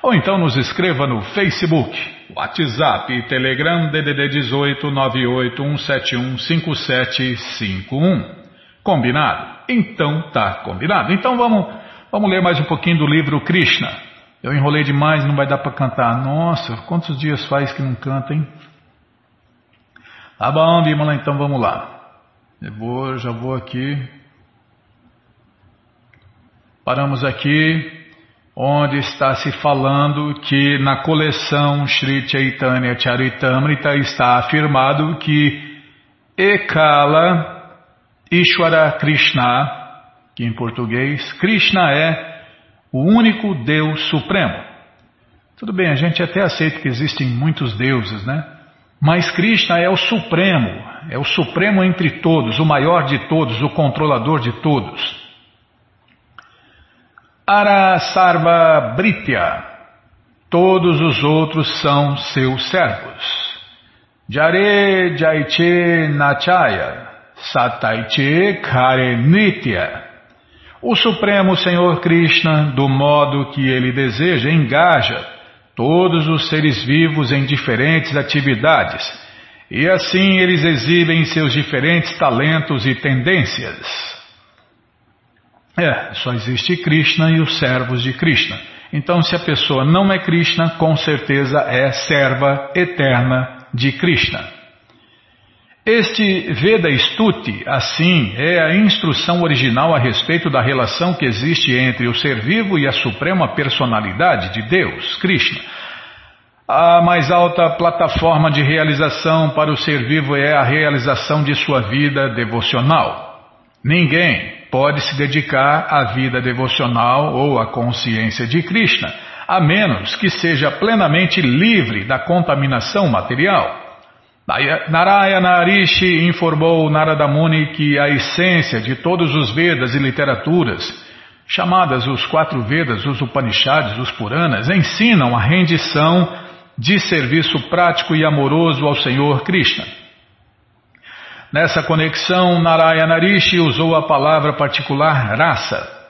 ou então nos escreva no Facebook, WhatsApp e Telegram DDD 18 981715751. Combinado? Então tá combinado. Então vamos, vamos ler mais um pouquinho do livro Krishna. Eu enrolei demais, não vai dar para cantar. Nossa, quantos dias faz que não canta, hein? Tá bom, Bimala, então vamos lá. Eu vou, já vou aqui. Paramos aqui onde está se falando que na coleção Sri Chaitanya Charitamrita está afirmado que Ekala Ishwara Krishna, que em português, Krishna é o único Deus Supremo. Tudo bem, a gente até aceita que existem muitos deuses, né? Mas Krishna é o Supremo, é o Supremo entre todos, o maior de todos, o controlador de todos. Arasarva Britya. Todos os outros são seus servos. Jare Jaiche Nachaya. Sataiche Kare Nitya. O Supremo Senhor Krishna, do modo que ele deseja, engaja todos os seres vivos em diferentes atividades, e assim eles exibem seus diferentes talentos e tendências. É, só existe Krishna e os servos de Krishna. Então, se a pessoa não é Krishna, com certeza é serva eterna de Krishna. Este Veda Stuti, assim, é a instrução original a respeito da relação que existe entre o ser vivo e a suprema personalidade de Deus, Krishna. A mais alta plataforma de realização para o ser vivo é a realização de sua vida devocional. Ninguém, pode se dedicar à vida devocional ou à consciência de Krishna, a menos que seja plenamente livre da contaminação material. Narayana Arishi informou Narada Muni que a essência de todos os Vedas e literaturas, chamadas os quatro Vedas, os Upanishads, os Puranas, ensinam a rendição de serviço prático e amoroso ao Senhor Krishna. Nessa conexão, Narayana Rishi usou a palavra particular raça.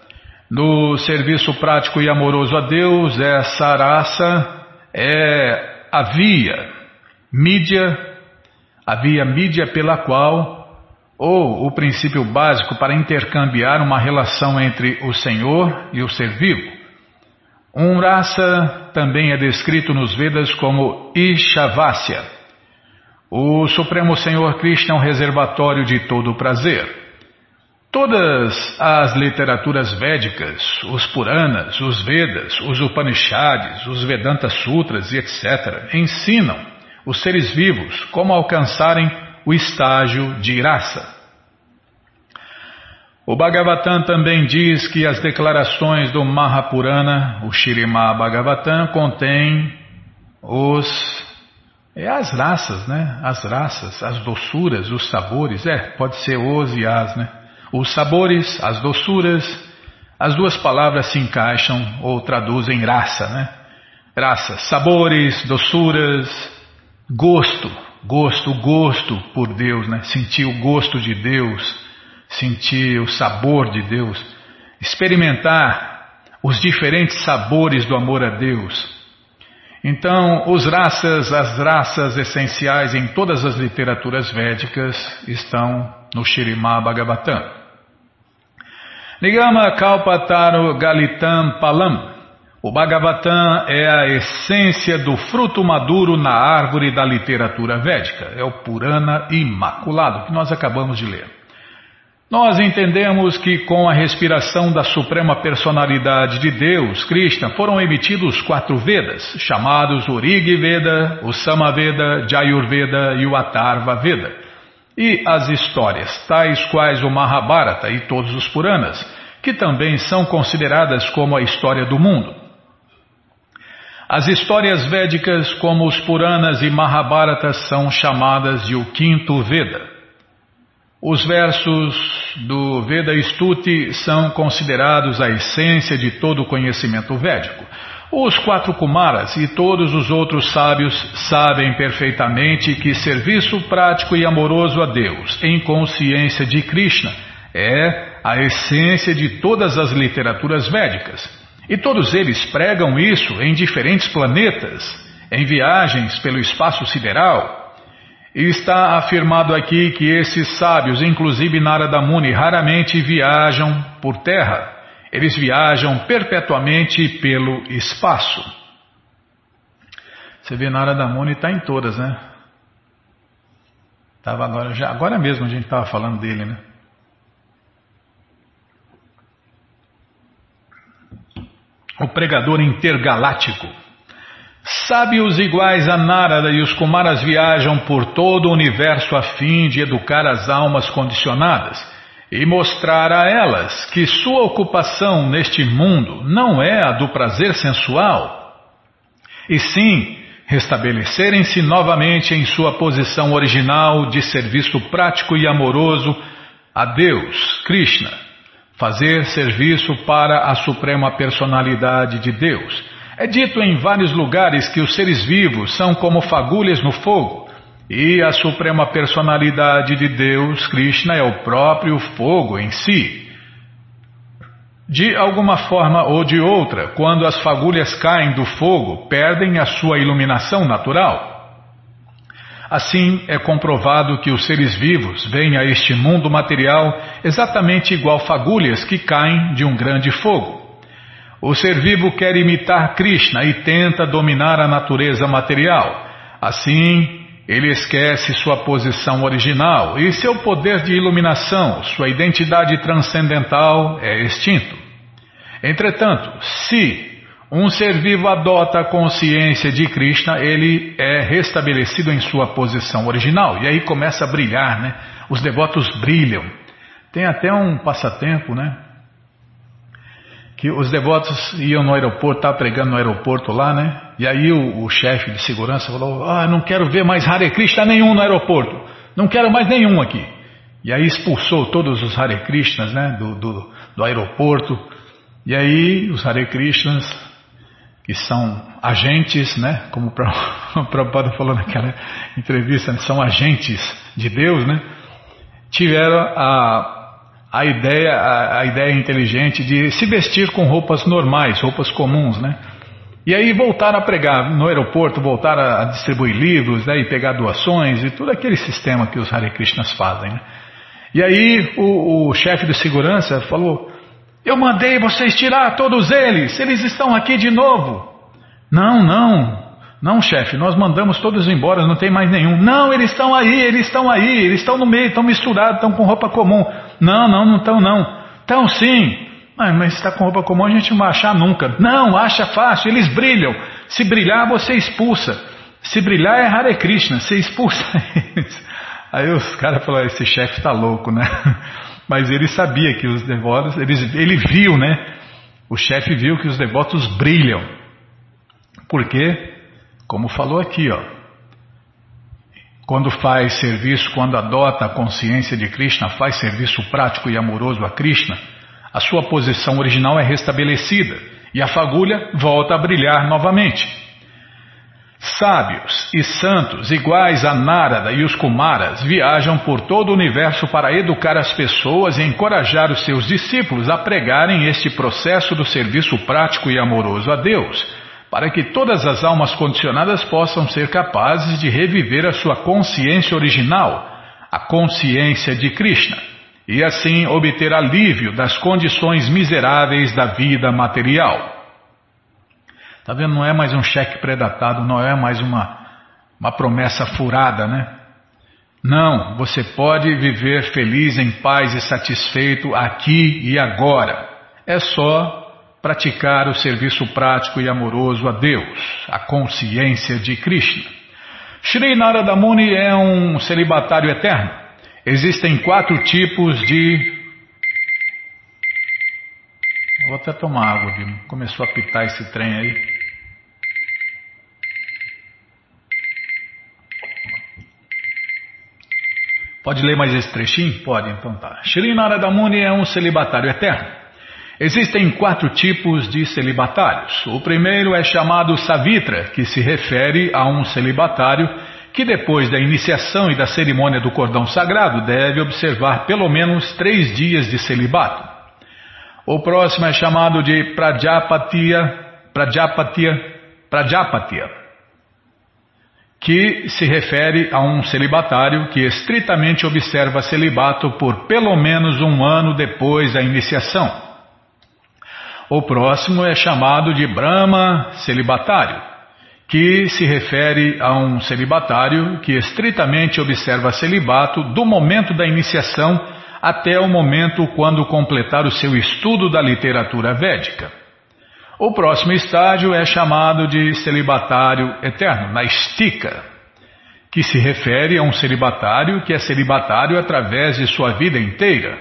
No serviço prático e amoroso a Deus, essa raça é a via, mídia, a via mídia pela qual, ou o princípio básico para intercambiar uma relação entre o Senhor e o ser vivo. Um rasa também é descrito nos Vedas como Ishavasya o Supremo Senhor Krishna é um reservatório de todo o prazer. Todas as literaturas védicas, os Puranas, os Vedas, os Upanishads, os Vedanta Sutras e etc., ensinam os seres vivos como alcançarem o estágio de raça. O Bhagavatam também diz que as declarações do Mahapurana, o Shirimá Bhagavatam, contêm os é as raças, né? As raças, as doçuras, os sabores. É, pode ser os e as, né? Os sabores, as doçuras. As duas palavras se encaixam ou traduzem raça, né? Raça, sabores, doçuras, gosto, gosto, gosto por Deus, né? Sentir o gosto de Deus, sentir o sabor de Deus, experimentar os diferentes sabores do amor a Deus. Então, os raças, as raças essenciais em todas as literaturas védicas estão no Shirimá Bhagavatam. Nigama Kalpataru Galitam Palam. O Bhagavatam é a essência do fruto maduro na árvore da literatura védica. É o Purana Imaculado que nós acabamos de ler. Nós entendemos que com a respiração da Suprema Personalidade de Deus, Krishna, foram emitidos quatro Vedas, chamados o Rig Veda, o Samaveda, Jayurveda e o Atharva Veda. E as histórias, tais quais o Mahabharata e todos os Puranas, que também são consideradas como a história do mundo. As histórias védicas, como os Puranas e Mahabharata, são chamadas de o Quinto Veda. Os versos do Veda Stuti são considerados a essência de todo o conhecimento védico. Os quatro Kumaras e todos os outros sábios sabem perfeitamente que serviço prático e amoroso a Deus, em consciência de Krishna, é a essência de todas as literaturas védicas. E todos eles pregam isso em diferentes planetas, em viagens pelo espaço sideral, e está afirmado aqui que esses sábios, inclusive Narada Muni, raramente viajam por terra. Eles viajam perpetuamente pelo espaço. Você vê, Narada Muni está em todas, né? Tava agora, já, agora mesmo a gente estava falando dele, né? O pregador intergaláctico. Sábios iguais a Narada e os Kumaras viajam por todo o universo a fim de educar as almas condicionadas e mostrar a elas que sua ocupação neste mundo não é a do prazer sensual, e sim restabelecerem-se novamente em sua posição original de serviço prático e amoroso a Deus, Krishna, fazer serviço para a suprema personalidade de Deus é dito em vários lugares que os seres vivos são como fagulhas no fogo e a suprema personalidade de Deus, Krishna, é o próprio fogo em si. De alguma forma ou de outra, quando as fagulhas caem do fogo, perdem a sua iluminação natural. Assim, é comprovado que os seres vivos vêm a este mundo material exatamente igual fagulhas que caem de um grande fogo. O ser vivo quer imitar Krishna e tenta dominar a natureza material. Assim, ele esquece sua posição original e seu poder de iluminação, sua identidade transcendental é extinto. Entretanto, se um ser vivo adota a consciência de Krishna, ele é restabelecido em sua posição original e aí começa a brilhar, né? Os devotos brilham. Tem até um passatempo, né? que os devotos iam no aeroporto, estava pregando no aeroporto lá, né? E aí o, o chefe de segurança falou: Ah, não quero ver mais Hare Krishna nenhum no aeroporto, não quero mais nenhum aqui. E aí expulsou todos os Hare Krishnas, né? Do, do, do aeroporto. E aí os Hare Krishnas, que são agentes, né? Como o Prabhupada falou naquela entrevista, são agentes de Deus, né? Tiveram a, a ideia, a, a ideia inteligente de se vestir com roupas normais, roupas comuns, né? E aí voltaram a pregar no aeroporto, voltaram a distribuir livros né, e pegar doações e todo aquele sistema que os Hare Krishnas fazem. Né? E aí o, o chefe de segurança falou: Eu mandei vocês tirar todos eles, eles estão aqui de novo. Não, não, não, chefe, nós mandamos todos embora, não tem mais nenhum. Não, eles estão aí, eles estão aí, eles estão no meio, estão misturados, estão com roupa comum. Não, não, não estão não. Estão sim. Ah, mas está com roupa comum a gente não vai achar nunca. Não, acha fácil, eles brilham. Se brilhar, você expulsa. Se brilhar é Hare Krishna, você expulsa eles. Aí os caras falaram, esse chefe está louco, né? Mas ele sabia que os devotos, ele viu, né? O chefe viu que os devotos brilham. Por quê? Como falou aqui, ó. Quando faz serviço, quando adota a consciência de Krishna, faz serviço prático e amoroso a Krishna, a sua posição original é restabelecida e a fagulha volta a brilhar novamente. Sábios e santos iguais a Narada e os Kumaras viajam por todo o universo para educar as pessoas e encorajar os seus discípulos a pregarem este processo do serviço prático e amoroso a Deus, para que todas as almas condicionadas possam ser capazes de reviver a sua consciência original, a consciência de Krishna e assim obter alívio das condições miseráveis da vida material. Está vendo? Não é mais um cheque predatado, não é mais uma, uma promessa furada, né? Não, você pode viver feliz, em paz e satisfeito aqui e agora. É só praticar o serviço prático e amoroso a Deus, a consciência de Krishna. Sri Narada Muni é um celibatário eterno. Existem quatro tipos de. vou até tomar água, Bima. Começou a pitar esse trem aí. Pode ler mais esse trechinho? Pode, então tá. Shri Narada Muni é um celibatário eterno. Existem quatro tipos de celibatários. O primeiro é chamado Savitra, que se refere a um celibatário que depois da iniciação e da cerimônia do cordão sagrado deve observar pelo menos três dias de celibato. O próximo é chamado de Prajapatia, Prajapatia, Prajapatia, que se refere a um celibatário que estritamente observa celibato por pelo menos um ano depois da iniciação. O próximo é chamado de Brahma celibatário que se refere a um celibatário que estritamente observa celibato do momento da iniciação até o momento quando completar o seu estudo da literatura védica. O próximo estágio é chamado de celibatário eterno, na estica, que se refere a um celibatário que é celibatário através de sua vida inteira.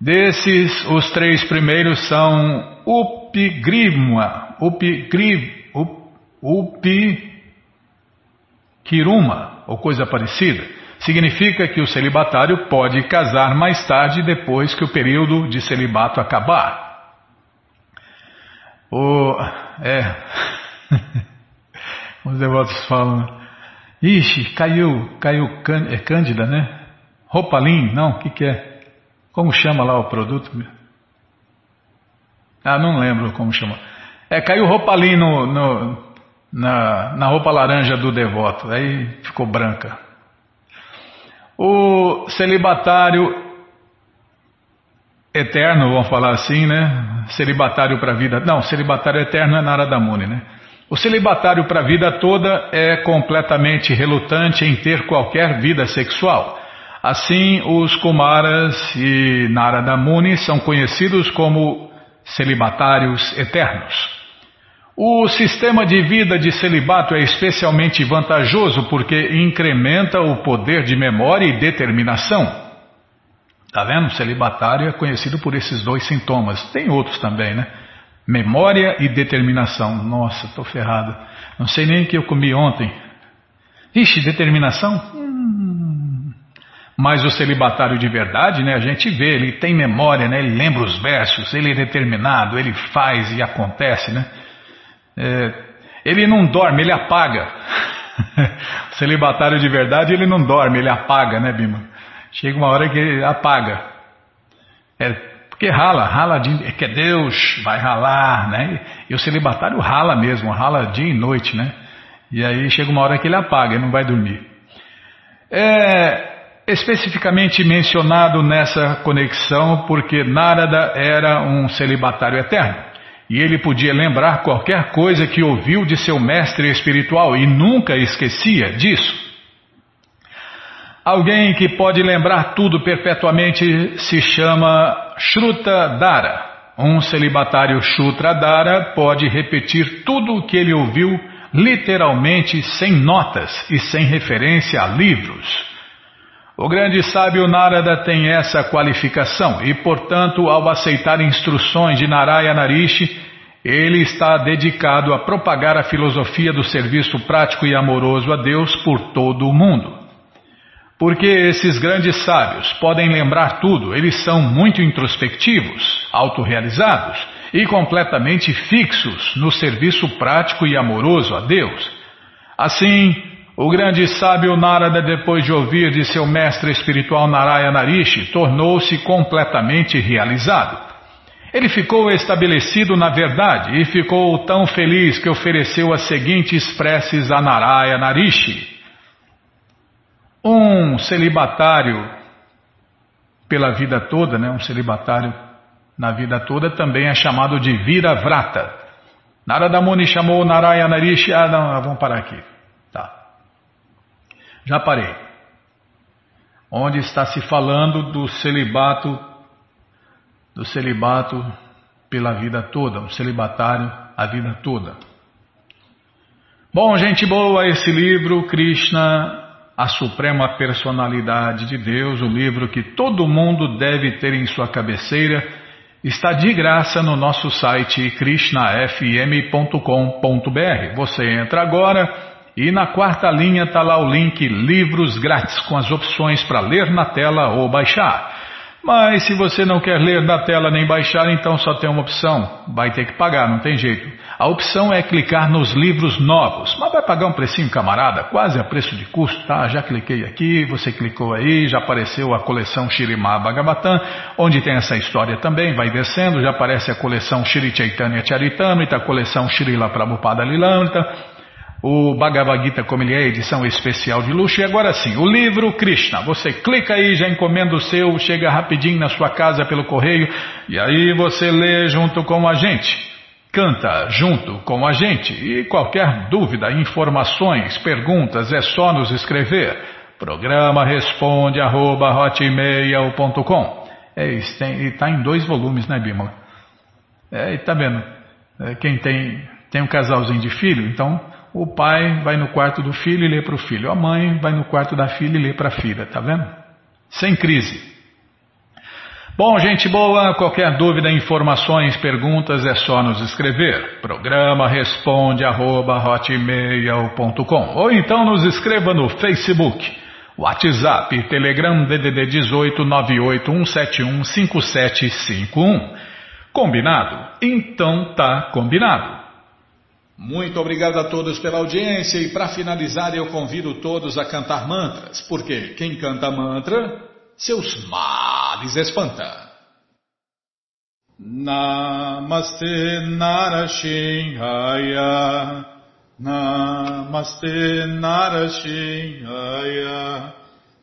Desses, os três primeiros são Upigrimma, Upigrim, Upi Kiruma, ou coisa parecida, significa que o celibatário pode casar mais tarde depois que o período de celibato acabar. O, é, os devotos falam, ixi, caiu, caiu é Cândida, né? Ropalim, não, o que, que é? Como chama lá o produto? Ah, não lembro como chama. É, caiu Ropalim no, no na, na roupa laranja do devoto, aí ficou branca. O celibatário eterno, vamos falar assim, né? Celibatário para a vida. Não, celibatário eterno é Narada Muni, né? O celibatário para a vida toda é completamente relutante em ter qualquer vida sexual. Assim, os Kumaras e Narada Muni são conhecidos como celibatários eternos. O sistema de vida de celibato é especialmente vantajoso porque incrementa o poder de memória e determinação. Tá vendo? Celibatário é conhecido por esses dois sintomas. Tem outros também, né? Memória e determinação. Nossa, estou ferrado. Não sei nem o que eu comi ontem. Ixi, determinação? Hum. Mas o celibatário de verdade, né, a gente vê, ele tem memória, né, ele lembra os versos, ele é determinado, ele faz e acontece, né? É, ele não dorme, ele apaga. celibatário de verdade, ele não dorme, ele apaga, né, Bima? Chega uma hora que apaga. É, porque rala, rala de, é que é Deus, vai ralar, né? E o celibatário rala mesmo, rala dia e noite, né? E aí chega uma hora que ele apaga, ele não vai dormir. É, especificamente mencionado nessa conexão porque Narada era um celibatário eterno e ele podia lembrar qualquer coisa que ouviu de seu mestre espiritual e nunca esquecia disso. Alguém que pode lembrar tudo perpetuamente se chama Shruta Dara. Um celibatário Shruta Dara pode repetir tudo o que ele ouviu literalmente sem notas e sem referência a livros. O grande sábio Narada tem essa qualificação e, portanto, ao aceitar instruções de Narayana Rishi, ele está dedicado a propagar a filosofia do serviço prático e amoroso a Deus por todo o mundo. Porque esses grandes sábios podem lembrar tudo, eles são muito introspectivos, autorrealizados e completamente fixos no serviço prático e amoroso a Deus. Assim, o grande sábio Narada, depois de ouvir de seu mestre espiritual Narayana Rishi, tornou-se completamente realizado. Ele ficou estabelecido na verdade e ficou tão feliz que ofereceu as seguintes preces a Narayana Rishi. Um celibatário pela vida toda, né, um celibatário na vida toda também é chamado de Viravrata. Narada Muni chamou Narayana Rishi. Ah, não, vamos parar aqui. Já parei. Onde está se falando do celibato, do celibato pela vida toda, um celibatário a vida toda. Bom, gente boa, esse livro, Krishna, a Suprema Personalidade de Deus, o livro que todo mundo deve ter em sua cabeceira, está de graça no nosso site krishnafm.com.br. Você entra agora e na quarta linha está lá o link Livros Grátis, com as opções para ler na tela ou baixar. Mas se você não quer ler na tela nem baixar, então só tem uma opção. Vai ter que pagar, não tem jeito. A opção é clicar nos livros novos. Mas vai pagar um precinho, camarada, quase a preço de custo, tá? Já cliquei aqui, você clicou aí, já apareceu a coleção Shirimá Bhagavatam, onde tem essa história também, vai descendo, já aparece a coleção Shri Chaitanya Charitamrita, a coleção Srila Prabhupada Lilamrita, o Bhagavad Gita como ele é, edição especial de luxo. E agora sim, o livro Krishna. Você clica aí, já encomenda o seu, chega rapidinho na sua casa pelo correio e aí você lê junto com a gente. Canta junto com a gente. E qualquer dúvida, informações, perguntas, é só nos escrever. Programa responde arroba hotmail.com. É, está em dois volumes, né, Bímola? É, e tá vendo? É, quem tem, tem um casalzinho de filho, então o pai vai no quarto do filho e lê para o filho. A mãe vai no quarto da filha e lê para a filha, tá vendo? Sem crise. Bom, gente boa, qualquer dúvida, informações, perguntas é só nos escrever. Programa responde arroba, ou então nos escreva no Facebook, WhatsApp, Telegram DDD 18 5751. Combinado? Então tá combinado. Muito obrigado a todos pela audiência e para finalizar eu convido todos a cantar mantras, porque quem canta mantra, seus males espanta. Namaste Narashinhaya Namaste Narashinhaya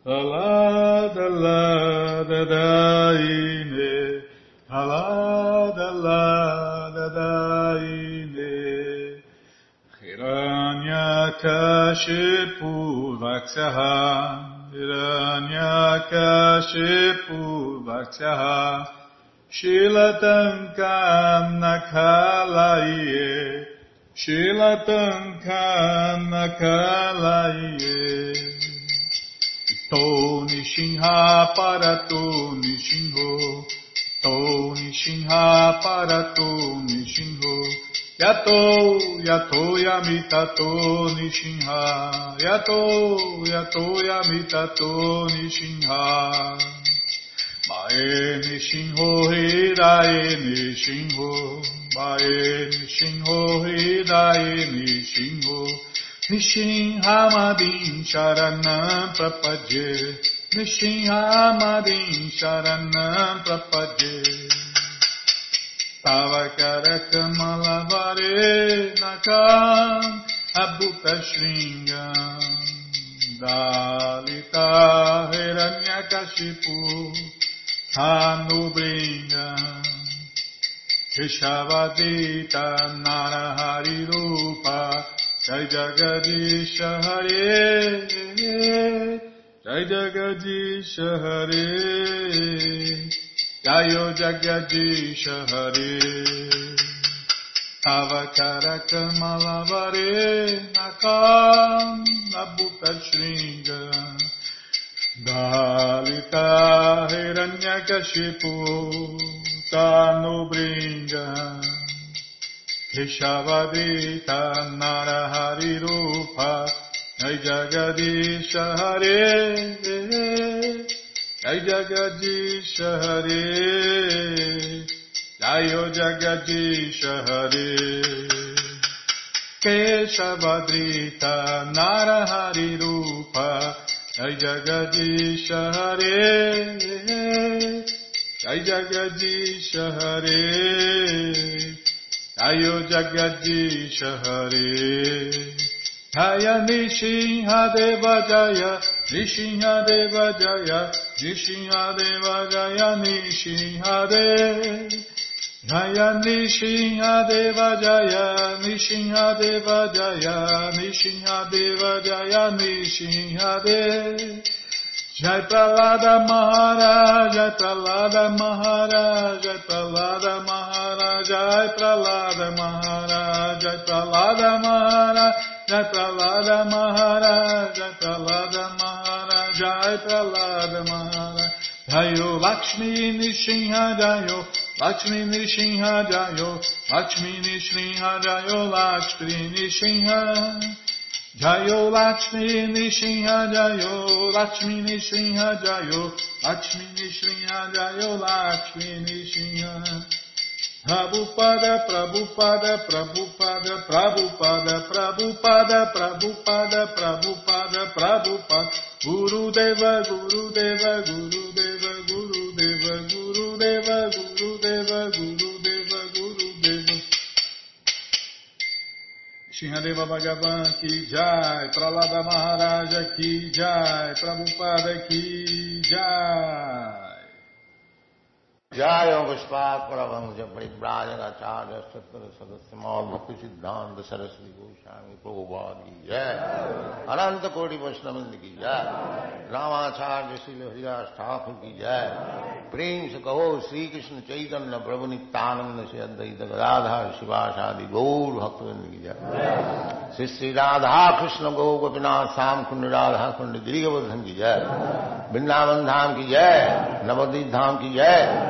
Alada Lada Daine Alada Vaksyaha Hiranyakashipu Vaksyaha Shilatankam Nakalaye Shilatankam Nakalaye To Nishinha Parato Nishinho To Nishinha Parato Nishinho Yato, yato yamitato nishinha. Yato, yato yamitato nishinha. Mae nishinho hidae nishinho. Mae nishinho hidae nishinho. Nishinhamadin sharanam prapadye. Nishinhamadin sharanam prapadye. Tavakarakamalavare nakam abhuta shringam Dalita hiranyakashipu Hanubringam Krishavadita Narahari Rupa Jai Jagadisha Hare Jai Jagadisha Hare Jayo Jagadisha Hare Avakarakamalabare Nakam Nabhuta Shringa Dalita Hiranyakashipu Tanubringa Keshavadita Narahari Rupa. Jai Jagadisha Hare Jai Jagadish Hare Jayo Jagadish Hare Keshavadrita Narahari Rupa Jai Jagadish Hare Jai Jagadish Hare Jayo Jagadish Hare Jaya Nishinha Deva Jaya Nishinha Deva Jaya Nishinha Deva Jaya Nishinha Deva Jaya Nishinha Deva Jaya Nishinha Deva Jaya Nishinha Deva Jaya Nishinha Deva Jai Pralada Maharaj, Jai Pralada Maharaj, Jai Pralada Maharaj, Jai Pralada Maharaj, Jai Pralada Maharaj, Jai Pralada Maharaj, Jai Pralada Maharaj, Jai Pralada Maharaj. Jayo Lakshmi Nishinha Jayo, Lakshmi Nishinha Jayo, Lakshmi Nishinha Jayo, Lakshmi Nishinha. Jayo Lakshmi Nishinha Jayo, Lakshmi Nishinha Jayo, Lakshmi Nishinha Jayo, Lakshmi Nishinha. Prabhupada, Prabhupada, Prabhupada, Prabhupada, Prabhupada, Prabhupada, Prabhupada, Prabhupada, Guru Deva, Guru Deva, Guru Deva, Shinhadeva Bhagavan ki jai, Pralada Maharaja ki jai, Prabhupada ki jai. जय पुष्पात परमहंस परिव्राजकाचार्य सत्तर सदस्य मौल भक्ति सिद्धांत सरस्वती गोस्वामी प्रभुपाद की जय। अनंत कोटि वैष्णविंद की जय रामाचार्य श्री हरिदास ठाकुर की जय। प्रेम से कहो श्री कृष्ण चैतन्य प्रभु नित्यानंद से अद्वैत गदाधर शिवासादि गौर भक्तविंद की जय। श्री श्री राधा कृष्ण गौ गोपीनाथ श्याम कुंड राधा कुंड गिरिवर्धन की जय। वृंदावन धाम की जय। नवदीप धाम की जय।